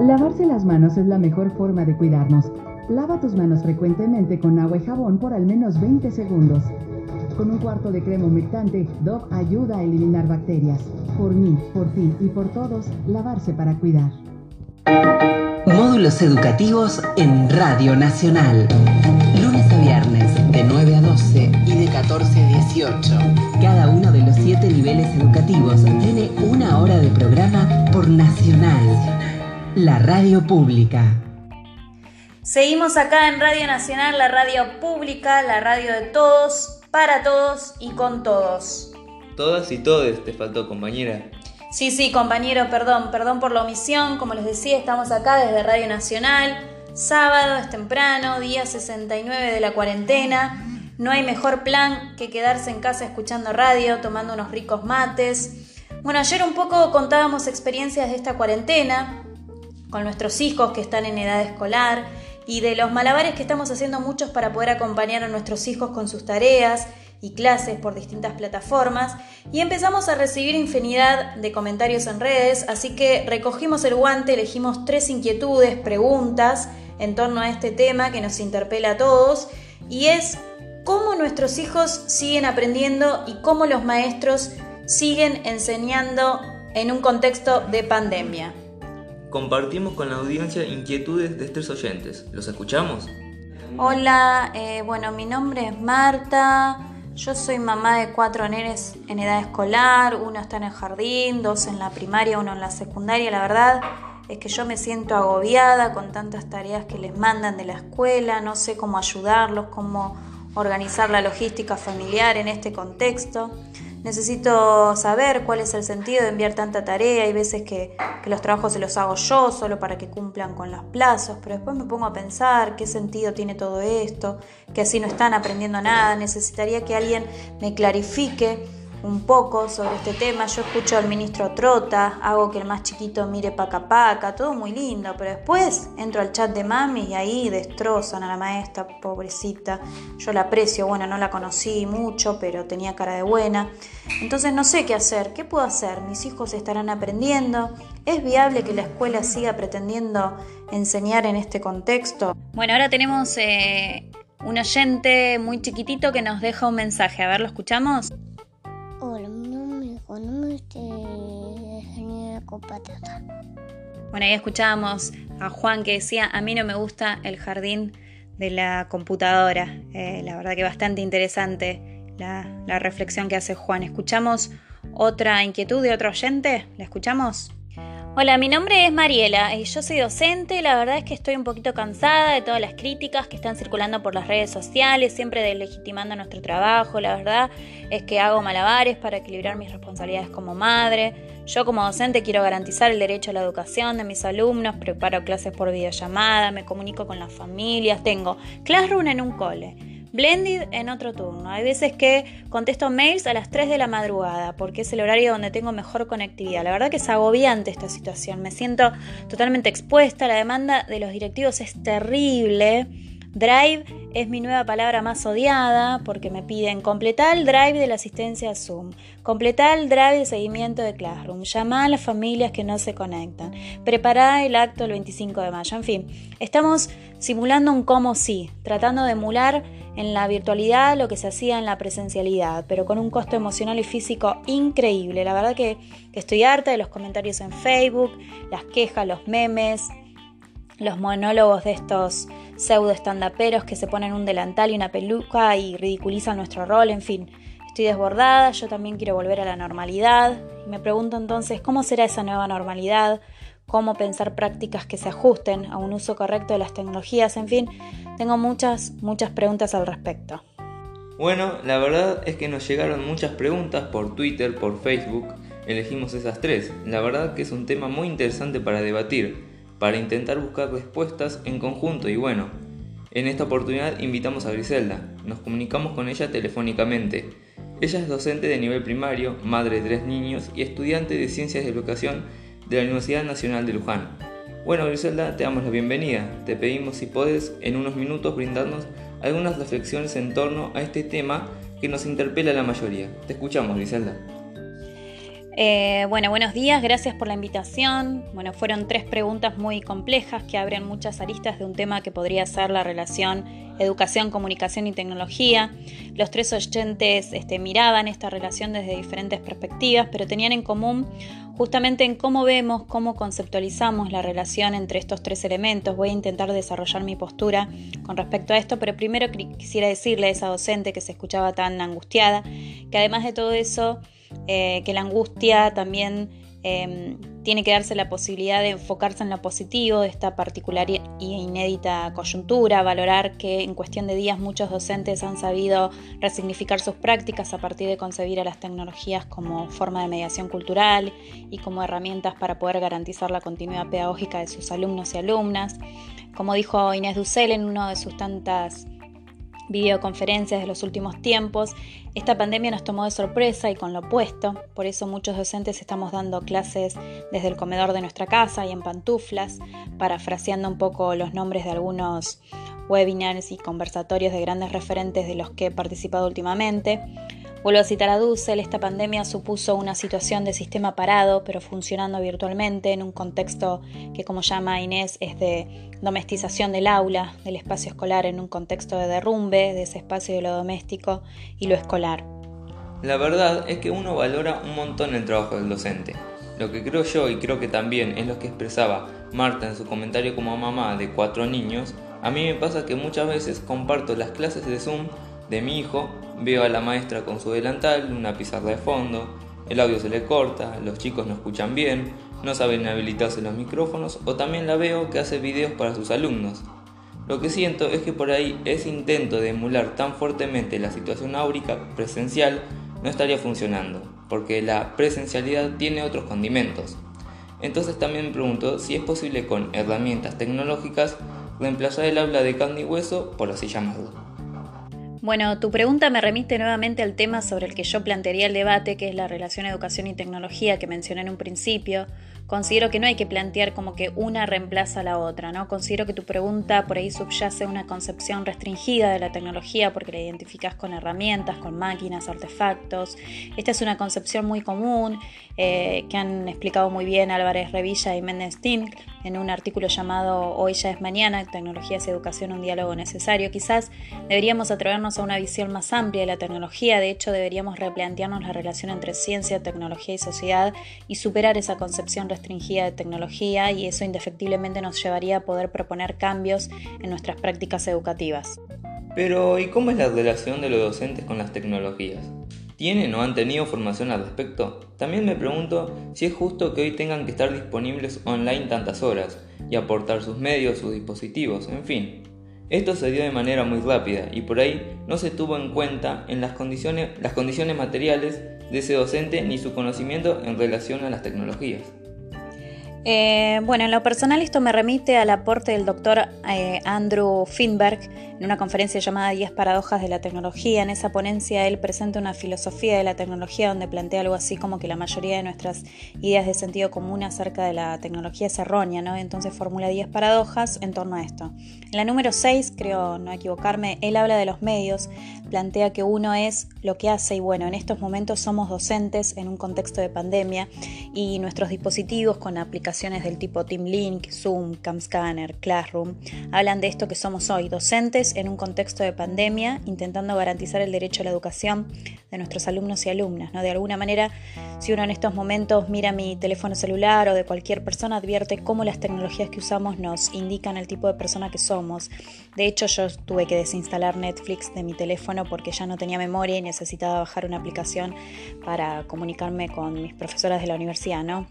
Lavarse las manos es la mejor forma de cuidarnos. Lava tus manos frecuentemente con agua y jabón por al menos 20 segundos. Con un cuarto de crema humectante, Dove ayuda a eliminar bacterias. Por mí, por ti y por todos, lavarse para cuidar. Módulos educativos en Radio Nacional. Lunes a viernes de 9 a 12 y de 14 a 18. Cada uno de los siete niveles educativos tiene una hora de programa por Nacional la radio pública. Seguimos acá en Radio Nacional, la radio pública, la radio de todos, para todos y con todos. Todas y todes, te faltó compañera. Sí, sí, compañero, perdón, perdón por la omisión. Como les decía, estamos acá desde Radio Nacional. Sábado es temprano, día 69 de la cuarentena. No hay mejor plan que quedarse en casa escuchando radio, tomando unos ricos mates. Bueno, ayer un poco contábamos experiencias de esta cuarentena con nuestros hijos que están en edad escolar y de los malabares que estamos haciendo muchos para poder acompañar a nuestros hijos con sus tareas y clases por distintas plataformas y empezamos a recibir infinidad de comentarios en redes, así que recogimos el guante, elegimos tres inquietudes, preguntas en torno a este tema que nos interpela a todos y es cómo nuestros hijos siguen aprendiendo y cómo los maestros siguen enseñando en un contexto de pandemia. Compartimos con la audiencia inquietudes de estos oyentes. ¿Los escuchamos? Hola, eh, bueno, mi nombre es Marta. Yo soy mamá de cuatro nenes en edad escolar. Uno está en el jardín, dos en la primaria, uno en la secundaria. La verdad es que yo me siento agobiada con tantas tareas que les mandan de la escuela. No sé cómo ayudarlos, cómo organizar la logística familiar en este contexto necesito saber cuál es el sentido de enviar tanta tarea. Hay veces que, los trabajos se los hago yo solo para que cumplan con los plazos, pero después me pongo a pensar qué sentido tiene todo esto, que así no están aprendiendo nada. Necesitaría que alguien me clarifique un poco sobre este tema. Yo escucho al ministro Trota, hago que el más chiquito mire paca paca, todo muy lindo, pero después entro al chat de mami y ahí destrozan a la maestra, pobrecita. Yo la aprecio, bueno, no la conocí mucho, pero tenía cara de buena. Entonces no sé qué hacer, ¿qué puedo hacer? Mis hijos estarán aprendiendo. ¿Es viable que la escuela siga pretendiendo enseñar en este contexto? Bueno, ahora tenemos eh, un oyente muy chiquitito que nos deja un mensaje. A ver, ¿lo escuchamos? Juan, nombre de Bueno, ahí escuchábamos a Juan que decía, a mí no me gusta el jardín de la computadora. Eh, la verdad que bastante interesante la, la reflexión que hace Juan. ¿Escuchamos otra inquietud de otro oyente? ¿La escuchamos? Hola, mi nombre es Mariela y yo soy docente. La verdad es que estoy un poquito cansada de todas las críticas que están circulando por las redes sociales, siempre deslegitimando nuestro trabajo. La verdad es que hago malabares para equilibrar mis responsabilidades como madre. Yo como docente quiero garantizar el derecho a la educación de mis alumnos, preparo clases por videollamada, me comunico con las familias, tengo Classroom en un cole Blended en otro turno. Hay veces que contesto mails a las 3 de la madrugada porque es el horario donde tengo mejor conectividad. La verdad que es agobiante esta situación. Me siento totalmente expuesta. La demanda de los directivos es terrible. Drive es mi nueva palabra más odiada porque me piden completar el drive de la asistencia a Zoom, completar el drive de seguimiento de Classroom, llamar a las familias que no se conectan, preparar el acto el 25 de mayo. En fin, estamos simulando un como sí, tratando de emular en la virtualidad lo que se hacía en la presencialidad, pero con un costo emocional y físico increíble. La verdad que estoy harta de los comentarios en Facebook, las quejas, los memes, los monólogos de estos pseudo estandaperos que se ponen un delantal y una peluca y ridiculizan nuestro rol, en fin. Estoy desbordada, yo también quiero volver a la normalidad y me pregunto entonces cómo será esa nueva normalidad, cómo pensar prácticas que se ajusten a un uso correcto de las tecnologías, en fin, tengo muchas, muchas preguntas al respecto. Bueno, la verdad es que nos llegaron muchas preguntas por Twitter, por Facebook, elegimos esas tres. La verdad que es un tema muy interesante para debatir, para intentar buscar respuestas en conjunto y bueno, en esta oportunidad invitamos a Griselda, nos comunicamos con ella telefónicamente. Ella es docente de nivel primario, madre de tres niños y estudiante de Ciencias de Educación de la Universidad Nacional de Luján. Bueno, Griselda, te damos la bienvenida. Te pedimos si puedes en unos minutos brindarnos algunas reflexiones en torno a este tema que nos interpela a la mayoría. Te escuchamos, Griselda. Eh, bueno, buenos días, gracias por la invitación. Bueno, fueron tres preguntas muy complejas que abren muchas aristas de un tema que podría ser la relación educación, comunicación y tecnología. Los tres oyentes este, miraban esta relación desde diferentes perspectivas, pero tenían en común justamente en cómo vemos, cómo conceptualizamos la relación entre estos tres elementos. Voy a intentar desarrollar mi postura con respecto a esto, pero primero quisiera decirle a esa docente que se escuchaba tan angustiada, que además de todo eso, eh, que la angustia también em, tiene que darse la posibilidad de enfocarse en lo positivo de esta particular e inédita coyuntura, valorar que en cuestión de días muchos docentes han sabido resignificar sus prácticas a partir de concebir a las tecnologías como forma de mediación cultural y como herramientas para poder garantizar la continuidad pedagógica de sus alumnos y alumnas. Como dijo Inés Dussel en una de sus tantas videoconferencias de los últimos tiempos, esta pandemia nos tomó de sorpresa y con lo opuesto, por eso muchos docentes estamos dando clases desde el comedor de nuestra casa y en pantuflas, parafraseando un poco los nombres de algunos webinars y conversatorios de grandes referentes de los que he participado últimamente. Vuelvo a citar a Dussel, esta pandemia supuso una situación de sistema parado, pero funcionando virtualmente en un contexto que, como llama Inés, es de domestización del aula, del espacio escolar en un contexto de derrumbe de ese espacio de lo doméstico y lo escolar. La verdad es que uno valora un montón el trabajo del docente. Lo que creo yo y creo que también es lo que expresaba Marta en su comentario como mamá de cuatro niños, a mí me pasa que muchas veces comparto las clases de Zoom de mi hijo, veo a la maestra con su delantal, una pizarra de fondo, el audio se le corta, los chicos no escuchan bien, no saben habilitarse los micrófonos o también la veo que hace videos para sus alumnos. Lo que siento es que por ahí ese intento de emular tan fuertemente la situación áurica presencial no estaría funcionando, porque la presencialidad tiene otros condimentos. Entonces también me pregunto si es posible con herramientas tecnológicas reemplazar el habla de carne y hueso, por así llamarlo. Bueno, tu pregunta me remite nuevamente al tema sobre el que yo plantearía el debate, que es la relación educación y tecnología que mencioné en un principio, considero que no hay que plantear como que una reemplaza a la otra, ¿no? Considero que tu pregunta por ahí subyace una concepción restringida de la tecnología porque la identificas con herramientas, con máquinas, artefactos. Esta es una concepción muy común eh, que han explicado muy bien Álvarez Revilla y Méndez Tink en un artículo llamado Hoy ya es mañana, Tecnologías Educación, un diálogo necesario. Quizás deberíamos atrevernos a una visión más amplia de la tecnología, de hecho deberíamos replantearnos la relación entre ciencia, tecnología y sociedad y superar esa concepción restringida restringida de tecnología y eso indefectiblemente nos llevaría a poder proponer cambios en nuestras prácticas educativas. Pero, ¿y cómo es la relación de los docentes con las tecnologías? ¿Tienen o han tenido formación al respecto? También me pregunto si es justo que hoy tengan que estar disponibles online tantas horas y aportar sus medios, sus dispositivos, en fin. Esto se dio de manera muy rápida y por ahí no se tuvo en cuenta en las condiciones, las condiciones materiales de ese docente ni su conocimiento en relación a las tecnologías. Eh, bueno, en lo personal esto me remite al aporte del doctor eh, Andrew Finberg en una conferencia llamada 10 paradojas de la tecnología. En esa ponencia él presenta una filosofía de la tecnología donde plantea algo así como que la mayoría de nuestras ideas de sentido común acerca de la tecnología es errónea, ¿no? Entonces formula 10 paradojas en torno a esto. En la número 6, creo no equivocarme, él habla de los medios, plantea que uno es lo que hace y bueno, en estos momentos somos docentes en un contexto de pandemia y nuestros dispositivos con aplicaciones del tipo TeamLink, Zoom, CamScanner, Classroom, hablan de esto que somos hoy, docentes en un contexto de pandemia, intentando garantizar el derecho a la educación de nuestros alumnos y alumnas. ¿no? De alguna manera, si uno en estos momentos mira mi teléfono celular o de cualquier persona, advierte cómo las tecnologías que usamos nos indican el tipo de persona que somos. De hecho, yo tuve que desinstalar Netflix de mi teléfono porque ya no tenía memoria y necesitaba bajar una aplicación para comunicarme con mis profesoras de la universidad, ¿no?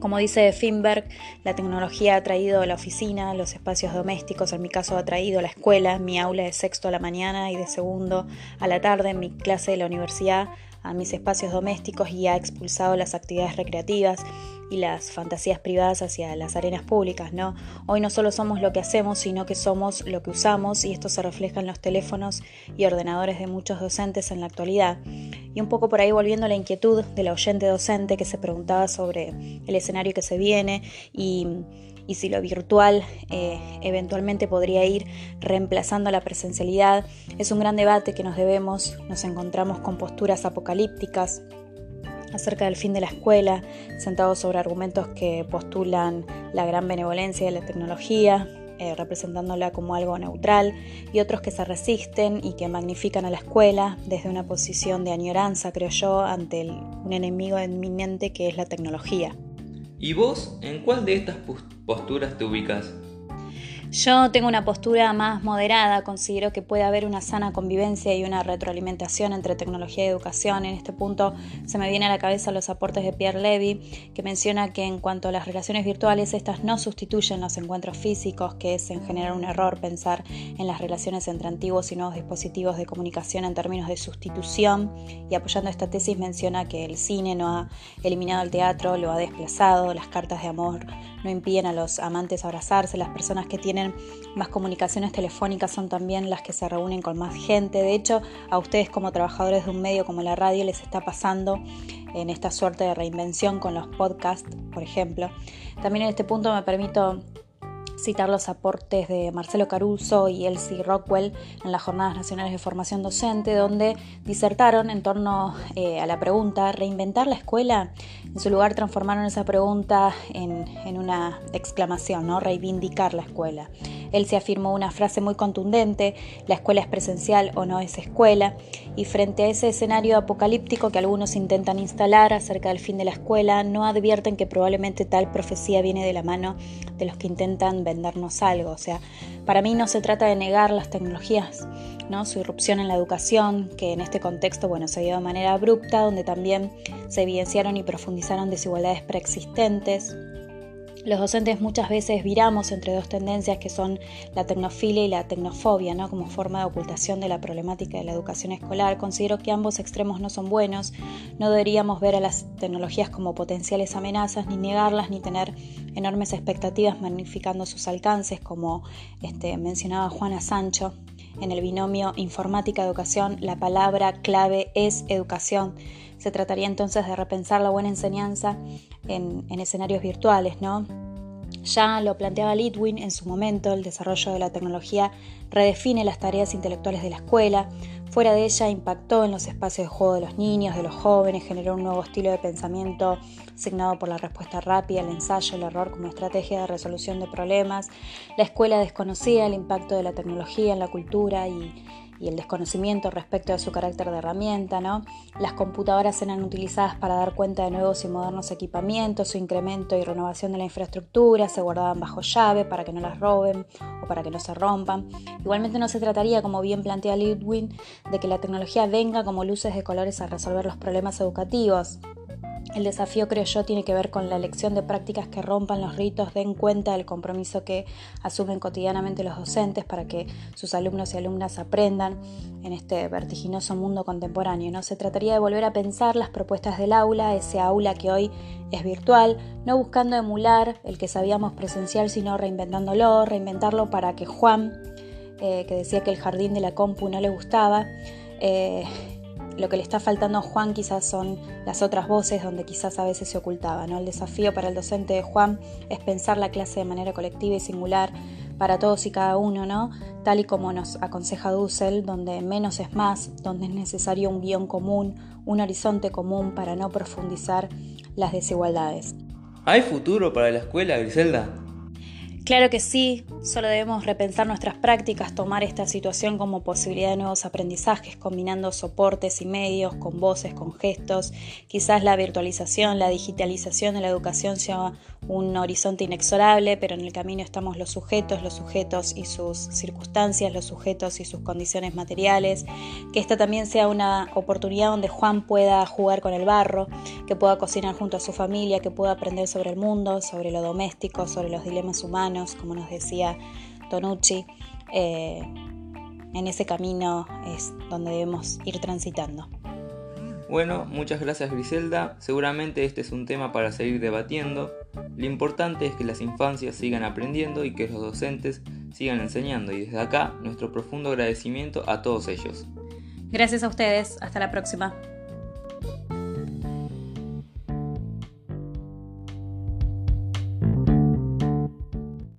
Como dice Finberg, la tecnología ha traído la oficina, los espacios domésticos, en mi caso ha traído la escuela, mi aula de sexto a la mañana y de segundo a la tarde, mi clase de la universidad, a mis espacios domésticos y ha expulsado las actividades recreativas y las fantasías privadas hacia las arenas públicas, ¿no? Hoy no solo somos lo que hacemos, sino que somos lo que usamos y esto se refleja en los teléfonos y ordenadores de muchos docentes en la actualidad. Y un poco por ahí volviendo a la inquietud de la oyente docente que se preguntaba sobre el escenario que se viene y y si lo virtual eh, eventualmente podría ir reemplazando la presencialidad. Es un gran debate que nos debemos, nos encontramos con posturas apocalípticas acerca del fin de la escuela, sentados sobre argumentos que postulan la gran benevolencia de la tecnología, eh, representándola como algo neutral, y otros que se resisten y que magnifican a la escuela desde una posición de añoranza, creo yo, ante un enemigo inminente que es la tecnología. ¿Y vos en cuál de estas posturas te ubicas? Yo tengo una postura más moderada, considero que puede haber una sana convivencia y una retroalimentación entre tecnología y educación. En este punto se me viene a la cabeza los aportes de Pierre Levy, que menciona que en cuanto a las relaciones virtuales, estas no sustituyen los encuentros físicos, que es en general un error pensar en las relaciones entre antiguos y nuevos dispositivos de comunicación en términos de sustitución. Y apoyando esta tesis menciona que el cine no ha eliminado el teatro, lo ha desplazado, las cartas de amor no impiden a los amantes abrazarse, las personas que tienen más comunicaciones telefónicas son también las que se reúnen con más gente. De hecho, a ustedes como trabajadores de un medio como la radio les está pasando en esta suerte de reinvención con los podcasts, por ejemplo. También en este punto me permito citar los aportes de Marcelo Caruso y Elsie Rockwell en las Jornadas Nacionales de Formación Docente, donde disertaron en torno eh, a la pregunta ¿reinventar la escuela? En su lugar transformaron esa pregunta en, en una exclamación, ¿no? reivindicar la escuela. Él se afirmó una frase muy contundente, la escuela es presencial o no es escuela, y frente a ese escenario apocalíptico que algunos intentan instalar acerca del fin de la escuela, no advierten que probablemente tal profecía viene de la mano de los que intentan vendernos algo. O sea, para mí no se trata de negar las tecnologías, ¿no? su irrupción en la educación, que en este contexto bueno, se dio de manera abrupta, donde también se evidenciaron y profundizaron desigualdades preexistentes, los docentes muchas veces viramos entre dos tendencias que son la tecnofilia y la tecnofobia, ¿no? como forma de ocultación de la problemática de la educación escolar. Considero que ambos extremos no son buenos. No deberíamos ver a las tecnologías como potenciales amenazas, ni negarlas, ni tener enormes expectativas magnificando sus alcances, como este, mencionaba Juana Sancho. En el binomio informática-educación, la palabra clave es educación. Se trataría entonces de repensar la buena enseñanza en, escenarios virtuales, ¿no? Ya lo planteaba Litwin en su momento, el desarrollo de la tecnología redefine las tareas intelectuales de la escuela, fuera de ella impactó en los espacios de juego de los niños, de los jóvenes, generó un nuevo estilo de pensamiento signado por la respuesta rápida, el ensayo, el error como estrategia de resolución de problemas. La escuela desconocía el impacto de la tecnología en la cultura y, y el desconocimiento respecto de su carácter de herramienta, ¿no? Las computadoras eran utilizadas para dar cuenta de nuevos y modernos equipamientos, su incremento y renovación de la infraestructura, se guardaban bajo llave para que no las roben o para que no se rompan. Igualmente no se trataría, como bien plantea Lidwin, de que la tecnología venga como luces de colores a resolver los problemas educativos. El desafío, creo yo, tiene que ver con la elección de prácticas que rompan los ritos, den cuenta del compromiso que asumen cotidianamente los docentes para que sus alumnos y alumnas aprendan en este vertiginoso mundo contemporáneo. No se trataría de volver a pensar las propuestas del aula, ese aula que hoy es virtual, no buscando emular el que sabíamos presencial, sino reinventándolo, reinventarlo para que Juan, eh, que decía que el jardín de la compu no le gustaba, eh, lo que le está faltando a Juan quizás son las otras voces donde quizás a veces se ocultaba. ¿no? El desafío para el docente de Juan es pensar la clase de manera colectiva y singular para todos y cada uno, ¿no? tal y como nos aconseja Dussel, donde menos es más, donde es necesario un guion común, un horizonte común para no profundizar las desigualdades. ¿Hay futuro para la escuela, Griselda? Claro que sí, solo debemos repensar nuestras prácticas, tomar esta situación como posibilidad de nuevos aprendizajes, combinando soportes y medios con voces, con gestos. Quizás la virtualización, la digitalización de la educación sea un horizonte inexorable, pero en el camino estamos los sujetos, los sujetos y sus circunstancias, los sujetos y sus condiciones materiales. Que esta también sea una oportunidad donde Juan pueda jugar con el barro, que pueda cocinar junto a su familia, que pueda aprender sobre el mundo, sobre lo doméstico, sobre los dilemas humanos como nos decía Tonucci, eh, en ese camino es donde debemos ir transitando. Bueno, muchas gracias Griselda. Seguramente este es un tema para seguir debatiendo. Lo importante es que las infancias sigan aprendiendo y que los docentes sigan enseñando. Y desde acá, nuestro profundo agradecimiento a todos ellos. Gracias a ustedes. Hasta la próxima.